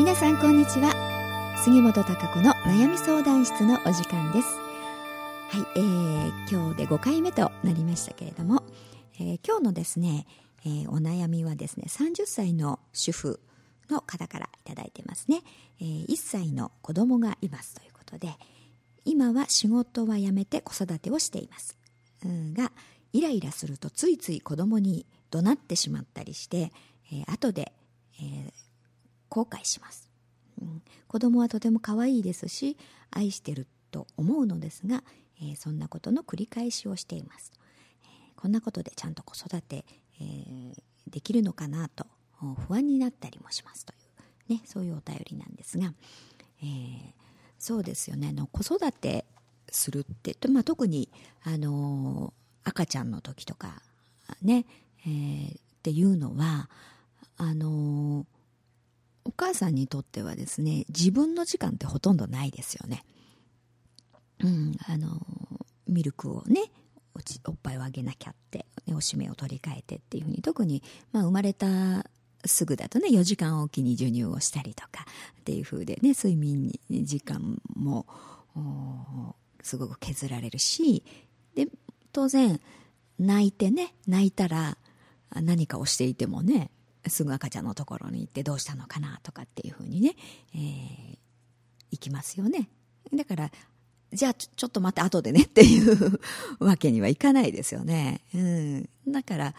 皆さんこんにちは。杉本孝子の悩み相談室のお時間です。はい、えー、今日で5回目となりましたけれども、えー、今日のですね、えー、お悩みはですね30歳の主婦の方から頂いてますね、えー、1歳の子供がいますということで今は仕事は辞めて子育てをしています、うん、がイライラするとついつい子供に怒鳴ってしまったりして、えー、後で、えー、後悔します、うん、子供はとても可愛いですし愛してると思うのですが、えー、そんなことの繰り返しをしています、えー、こんなことでちゃんと子育て、えー、できるのかなと不安になったりもしますという、ね、そういうお便りなんですが、えー、そうですよね。あの子育てするって、まあ、特に、あの赤ちゃんの時とかね、えー、っていうのはあのお母さんにとってはですね自分の時間ってほとんどないですよね。うん、あのミルクをねおっぱいをあげなきゃって、ねおしめを取り替えてっていうふうに特に、まあ、生まれたすぐだとね4時間おきに授乳をしたりとかっていうふうでね睡眠時間もすごく削られるしで当然泣いてね泣いたら何かをしていてもねすぐ赤ちゃんのところに行ってどうしたのかなとかっていうふうにね、えー、行きますよね。だからじゃあちょっと待って後でねっていうわけにはいかないですよね、うん、だから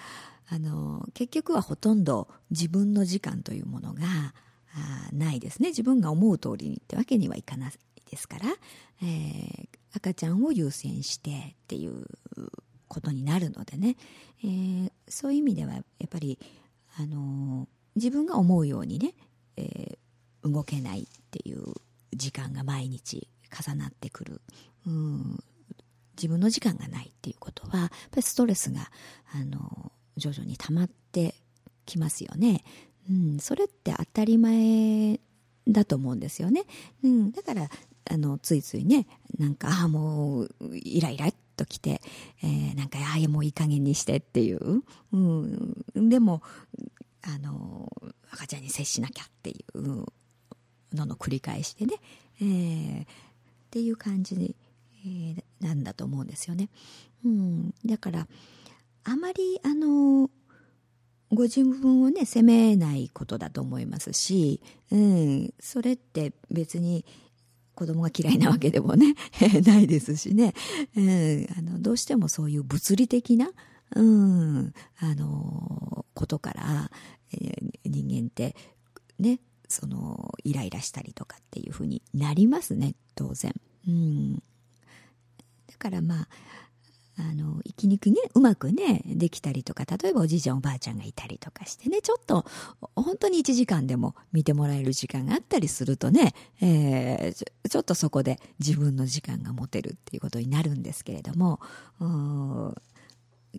あの結局はほとんど自分の時間というものがあないですね。自分が思う通りにってわけにはいかないですから、えー、赤ちゃんを優先してっていうことになるのでね、えー、そういう意味ではやっぱり、あの自分が思うようにね、えー、動けないっていう時間が毎日重なってくる、うん、自分の時間がないっていうことはやっぱりストレスが、あの徐々に溜まってきますよね、うん、それって当たり前だと思うんですよね、うん、だからあのついついねなんかああもうイライラときて、えー、なんかああもういい加減にしてっていう、うん、でもあの赤ちゃんに接しなきゃっていうのの繰り返しでね、えー、っていう感じ、えー、なんだと思うんですよね。うん、だからあまりあのご自分をね責めないことだと思いますし、うん、それって別に子供が嫌いなわけでもね ないですしね、うん、あのどうしてもそういう物理的な、うん、あのことから、えー、人間ってねそのイライラしたりとかっていうふうになりますね当然。うん、だからまああの生きにくねうまくねできたりとか例えばおじいちゃんおばあちゃんがいたりとかしてねちょっと本当に1時間でも見てもらえる時間があったりするとね、えー、ちょっとそこで自分の時間が持てるっていうことになるんですけれども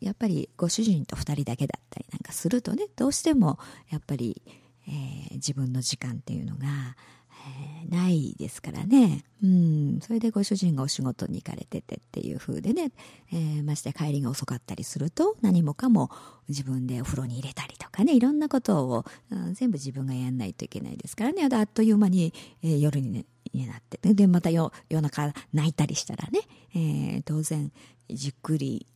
やっぱりご主人と2人だけだったりなんかするとねどうしてもやっぱり、えー、自分の時間っていうのが、ないですからね。うん。それでご主人がお仕事に行かれててっていう風でね、えー、まして帰りが遅かったりすると、何もかも自分でお風呂に入れたりとかね、いろんなことを、うん、全部自分がやんないといけないですからね、あっという間に、えー、夜に、ね、になって、で、また夜中泣いたりしたらね、えー、当然、じっくり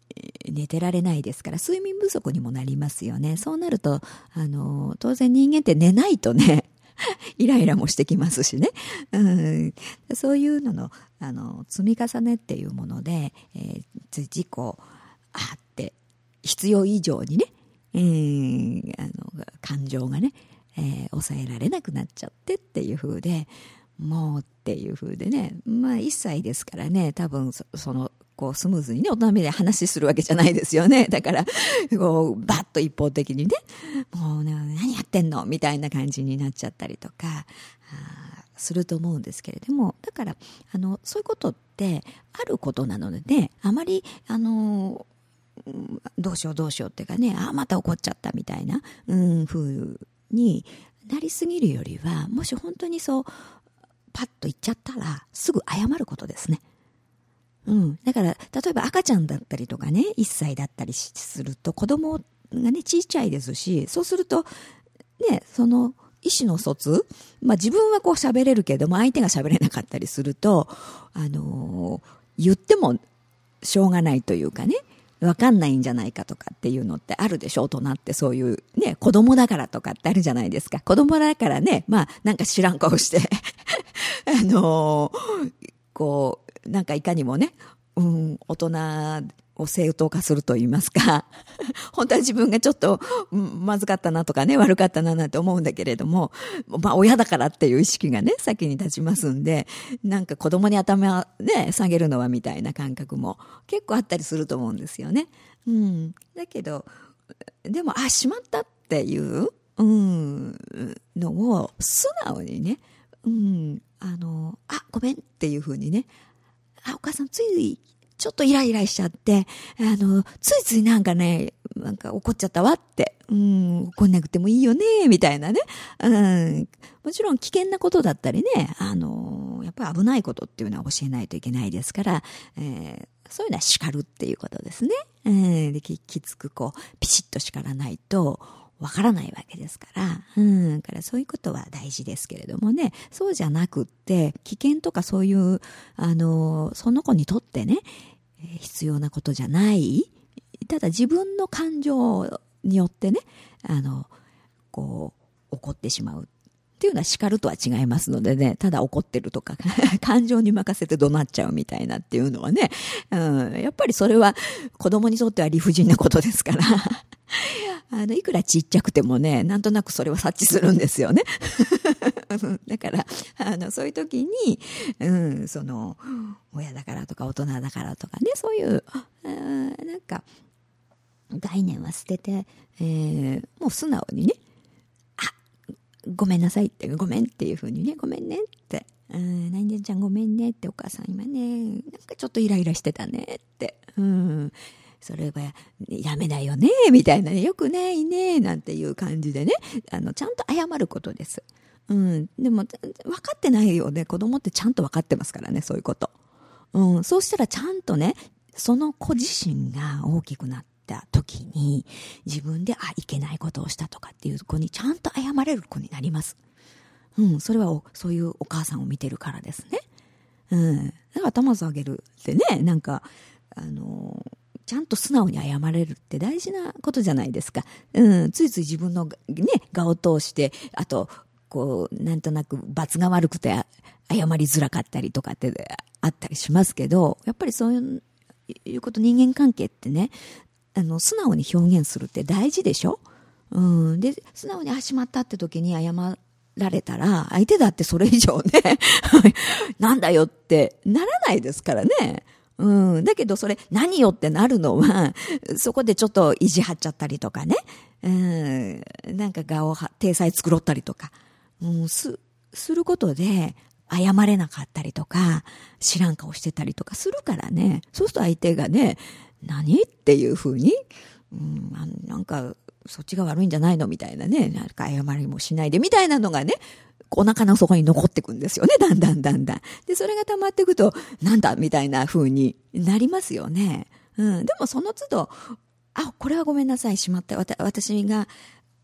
寝てられないですから、睡眠不足にもなりますよね。そうなると、あの、当然人間って寝ないとね、イライラもしてきますしね。うん、そういうのの、あの、積み重ねっていうもので、えー、自己、あって、必要以上にね、えー、あの、感情がね、えー、抑えられなくなっちゃってっていう風で、もうっていう風でね、まあ1歳ですからね、多分そのこうスムーズにね、大人目で話するわけじゃないですよね。だから、こう、バッと一方的にね、もうね、何やってんの？みたいな感じになっちゃったりとか、すると思うんですけれども、だから、あの、そういうことってあることなのでね、あまり、あの、どうしようどうしようっていうかね、ああ、また怒っちゃったみたいな、うん、風になりすぎるよりは、もし本当にそう、パッと言っちゃったら、すぐ謝ることですね。うん。だから、例えば赤ちゃんだったりとかね、1歳だったりすると、子供がね、ちっちゃいですし、そうすると、ね、その、意思の疎通まあ自分はこう喋れるけども相手が喋れなかったりすると、あのー、言ってもしょうがないというかね、わかんないんじゃないかとかっていうのってあるでしょ大人ってそういうね、子供だからとかってあるじゃないですか。子供だからね、まあなんか知らん顔して あのー、こう、なんかいかにもね、うん、大人を正当化すると言いますか、本当は自分がちょっと、まずかったなとかね、悪かったななんて思うんだけれども、まあ親だからっていう意識がね、先に立ちますんで、なんか子供に頭ね、下げるのはみたいな感覚も結構あったりすると思うんですよね。うん。だけど、でも、あ、しまったっていう、うん、のを素直にね、うん、あの、あ、ごめんっていうふうにね、あ、お母さんついついちょっとイライラしちゃって、あの、ついついなんかね、なんか怒っちゃったわって、うん、怒んなくてもいいよね、みたいなね。うん、もちろん危険なことだったりね、あの、やっぱり危ないことっていうのは教えないといけないですから、えー、そういうのは叱るっていうことですね。うん、でききつくこう、ピシッと叱らないと、わからないわけですから、うん、からそういうことは大事ですけれどもね、そうじゃなくって、危険とかそういう、あの、その子にとってね、必要なことじゃない、ただ自分の感情によってね、あの、こう、怒ってしまうっていうのは叱るとは違いますのでね、ただ怒ってるとか、感情に任せて怒鳴っちゃうみたいなっていうのはね、うん、やっぱりそれは子供にとっては理不尽なことですから。あの、いくらちっちゃくてもね、なんとなくそれは察知するんですよね。だから、あの、そういう時に、うん、その、親だからとか大人だからとかね、そういう、なんか、概念は捨てて、えー、もう素直にね、あ、ごめんなさいって、ごめんっていうふうにね、ごめんねって、うん、何々ちゃんごめんねってお母さん今ね、なんかちょっとイライラしてたねって、うん、それはやめないよね、みたいなね、よくないね、なんていう感じでね、あの、ちゃんと謝ることです。うん。でも、分かってないよね。子供ってちゃんと分かってますからね、そういうこと。うん。そうしたらちゃんとね、その子自身が大きくなった時に、自分で、あ、いけないことをしたとかっていう子にちゃんと謝れる子になります。うん。それはそういうお母さんを見てるからですね。うん。だから頭下げるってね、なんか、あのちゃんと素直に謝れるって大事なことじゃないですか。うん、ついつい自分のね、顔を通して、あと、こう、なんとなく罰が悪くて謝りづらかったりとかってあったりしますけど、やっぱりそういうこと人間関係ってね、あの、素直に表現するって大事でしょ？うん。で、素直にあ、しまったって時に謝られたら、相手だってそれ以上ね なんだよってならないですからね。うん。だけどそれ何よってなるのは、そこでちょっと意地張っちゃったりとかね。うん。なんか顔を、体裁作ったりとか。うん、す、することで、謝れなかったりとか、知らん顔してたりとかするからね。そうすると相手がね、何？っていうふうに、うん、なんか、そっちが悪いんじゃないの？みたいなね。なんか謝りもしないでみたいなのがね、お腹の底に残ってくんですよね。だんだんだんだん。で、それが溜まっていくと、なんだ？みたいな風になりますよね。うん。でもその都度、あ、これはごめんなさい、しまった。私が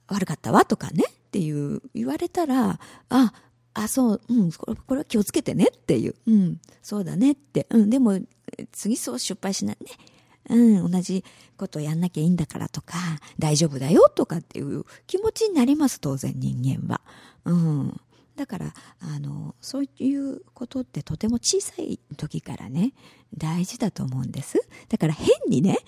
悪かったわとかね。っていう、言われたら、あ、あ、そう、うん、これこれは気をつけてねっていう。うん、そうだねって。うん、でも、次そう失敗しないね。うん、同じことやんなきゃいいんだからとか、大丈夫だよとかっていう気持ちになります、当然人間は。うん。だから、あの、そういうことってとても小さい時からね、大事だと思うんです。だから変にね、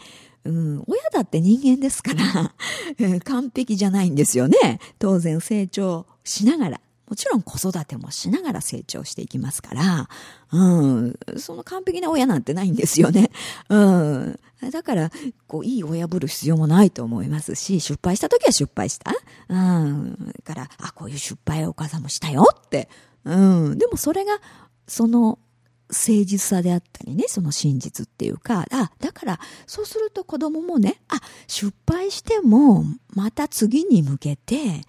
うん、親だって人間ですから、完璧じゃないんですよね。当然成長しながら。もちろん子育てもしながら成長していきますから、うん、その完璧な親なんてないんですよね。うん。だから、こう、いい親ぶる必要もないと思いますし、失敗した時は失敗した。うん。だから、あ、こういう失敗をお母さんもしたよって。うん。でもそれが、その、誠実さであったりね、その真実っていうか、あ、だから、そうすると子供もね、あ、失敗しても、また次に向けて、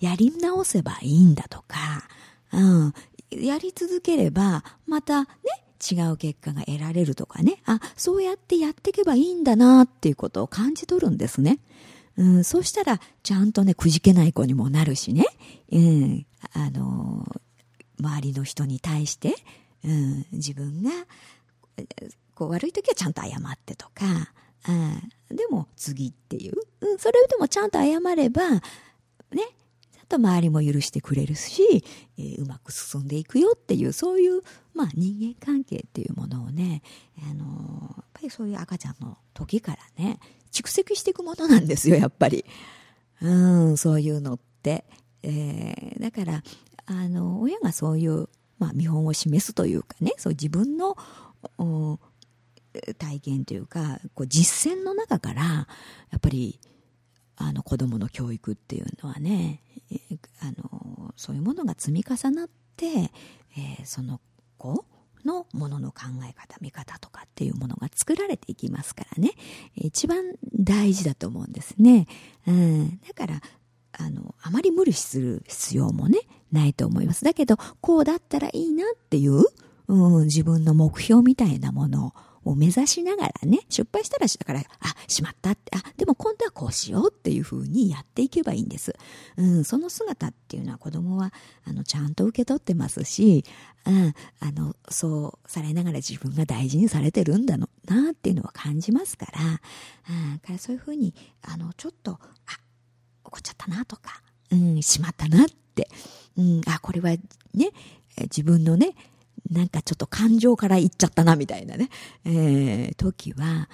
やり直せばいいんだとか、うん、やり続ければ、またね、違う結果が得られるとかね、あ、そうやってやっていけばいいんだなっていうことを感じ取るんですね。うん、そうしたら、ちゃんとね、くじけない子にもなるしね。うん、あの周りの人に対して、うん、自分が、こう悪い時はちゃんと謝ってとか、うん、でも次っていう、うん、それでもちゃんと謝れば、ね、と周りも許してくれるし、えー、うまく進んでいくよっていう、そういう、まあ人間関係っていうものをね、あのー、やっぱりそういう赤ちゃんの時からね、蓄積していくものなんですよ、やっぱり。うん、そういうのって。えー、だから、あの、親がそういう、まあ、見本を示すというかね、そう自分の、体験というか、こう実践の中から、やっぱり、あの子供の教育っていうのはね、あの、そういうものが積み重なって、えー、その子のものの考え方、見方とかっていうものが作られていきますからね、一番大事だと思うんですね。うん。だから、あの、あまり無理する必要もね、ないと思います。だけど、こうだったらいいなっていう、うん、自分の目標みたいなものをを目指しながらね、失敗したらだから、あ、しまったって、あ、でも今度はこうしようっていう風にやっていけばいいんです。うん、その姿っていうのは子供は、あの、ちゃんと受け取ってますし、うん、あの、そうされながら自分が大事にされてるんだなっていうのは感じますから、うん、からそういう風に、あの、ちょっと、あ、怒っちゃったなとか、うん、しまったなって、うん、あ、これはね、自分のね、なんかちょっと感情から言っちゃったなみたいなね、えー、時は、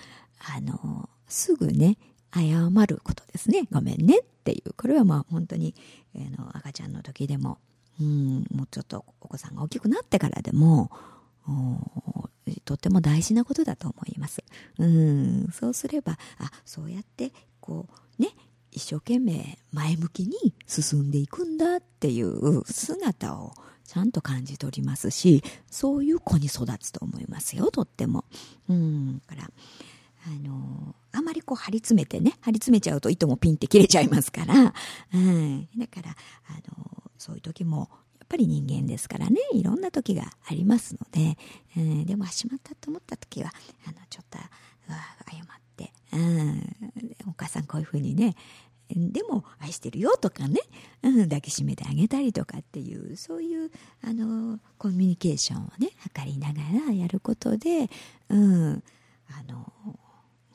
あの、すぐね、謝ることですね。ごめんねっていう。これはまあ本当に、あの、赤ちゃんの時でも、うん、もうちょっとお子さんが大きくなってからでも、とても大事なことだと思います。うん、そうすれば、あ、そうやって、こう、ね、一生懸命前向きに進んでいくんだっていう姿をちゃんと感じ取りますし、そういう子に育つと思いますよ、とっても。うん、から、あのあまりこう張り詰めてね、張り詰めちゃうと糸もピンって切れちゃいますから、うん、だから、あのそういう時も、やっぱり人間ですからね、いろんな時がありますので、うん、でも、しまったと思った時は、あの、ちょっと、謝って、うん、お母さんこういうふうにね、でも愛してるよとかね、うん、抱きしめてあげたりとかっていうそういうあのコミュニケーションをね図りながらやることで、うん、あの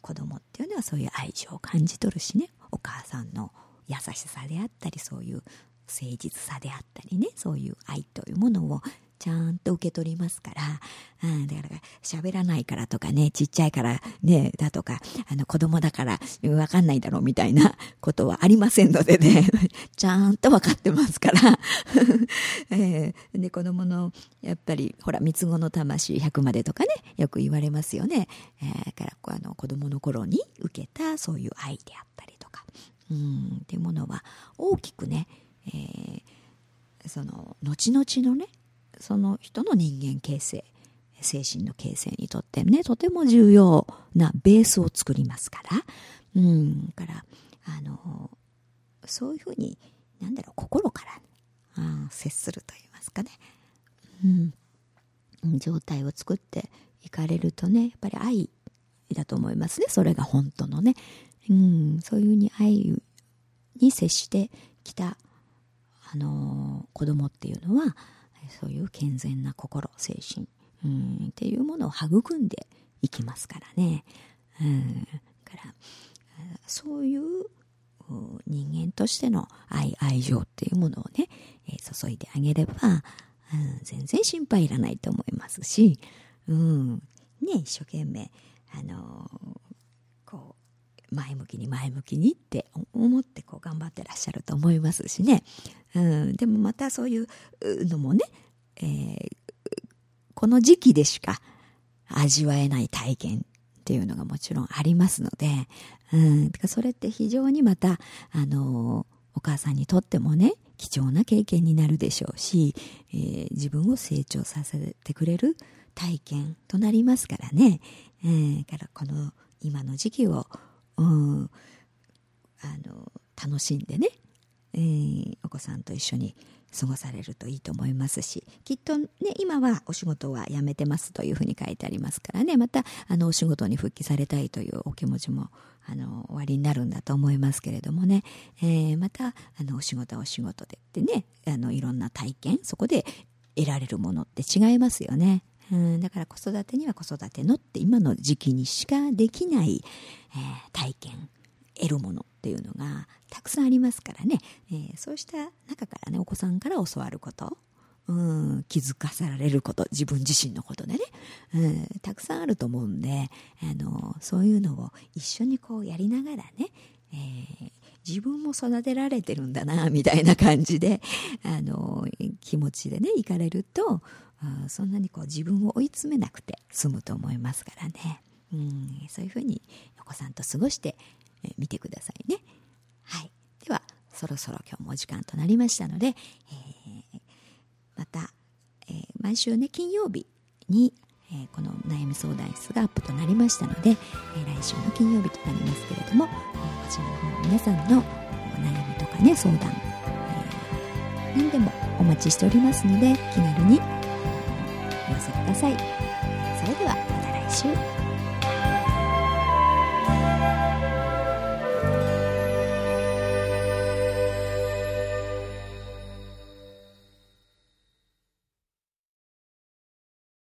子供っていうのはそういう愛情を感じ取るしね。お母さんの優しさであったりそういう誠実さであったりねそういう愛というものをちゃんと受け取りますから、うん、だから喋らないからとかね、ちっちゃいからね、だとか、あの子供だからわかんないだろうみたいなことはありませんのでね、ちゃんとわかってますから。えー、で、子供の、やっぱり、ほら、三つ子の魂100までとかね、よく言われますよね。えー、から、あの、子供の頃に受けたそういう愛であったりとか、うん、っていうものは大きくね、えー、その、後々のね、その人の人間形成精神の形成にとってねとても重要なベースを作りますから。うんからあのそういうふうになんだろう心からあ接すると言いますかね、うん、状態を作っていかれるとねやっぱり愛だと思いますねそれが本当のね、うん、そういうふうに愛に接してきたあの子供っていうのはそういう健全な心精神うんっていうものを育んでいきますからね。うん、からそういう人間としての愛愛情っていうものをね、えー、注いであげれば、うん、全然心配いらないと思いますし、うん、ね一生懸命あのー、こう前向きに前向きにって思ってこう頑張ってらっしゃると思いますしね、うん、でもまたそういうのもね、えー、この時期でしか味わえない体験っていうのがもちろんありますので、うん、それって非常にまた、あのお母さんにとってもね、貴重な経験になるでしょうし、えー、自分を成長させてくれる体験となりますからね。えー、からこの今の時期を、うん、あの楽しんでね、えー、お子さんと一緒に過ごされるといいと思いますしきっとね今はお仕事は辞めてますというふうに書いてありますからねまたあのお仕事に復帰されたいというお気持ちもあの終わりになるんだと思いますけれどもね、えー、またあのお仕事はお仕事でってねあのいろんな体験そこで得られるものって違いますよね。うん、だから子育てには子育てのって今の時期にしかできない、えー、体験得るものっていうのがたくさんありますからね、えー、そうした中からねお子さんから教わることうん、気づかされること自分自身のことでね、うん、たくさんあると思うんであのそういうのを一緒にこうやりながらね、えー、自分も育てられてるんだなみたいな感じで あの気持ちでねいかれるとそんなにこう自分を追い詰めなくて済むと思いますからね、うん、そういうふうにお子さんと過ごしてみてくださいね。はい、ではそろそろ今日もお時間となりましたので、えー、また、えー、毎週ね金曜日にえー、この悩み相談室がアップとなりましたので、えー、来週の金曜日となりますけれども、ちらの方皆さんのお悩みとかね相談、えー、何でもお待ちしておりますので気軽にお寄せください。それではまた来週。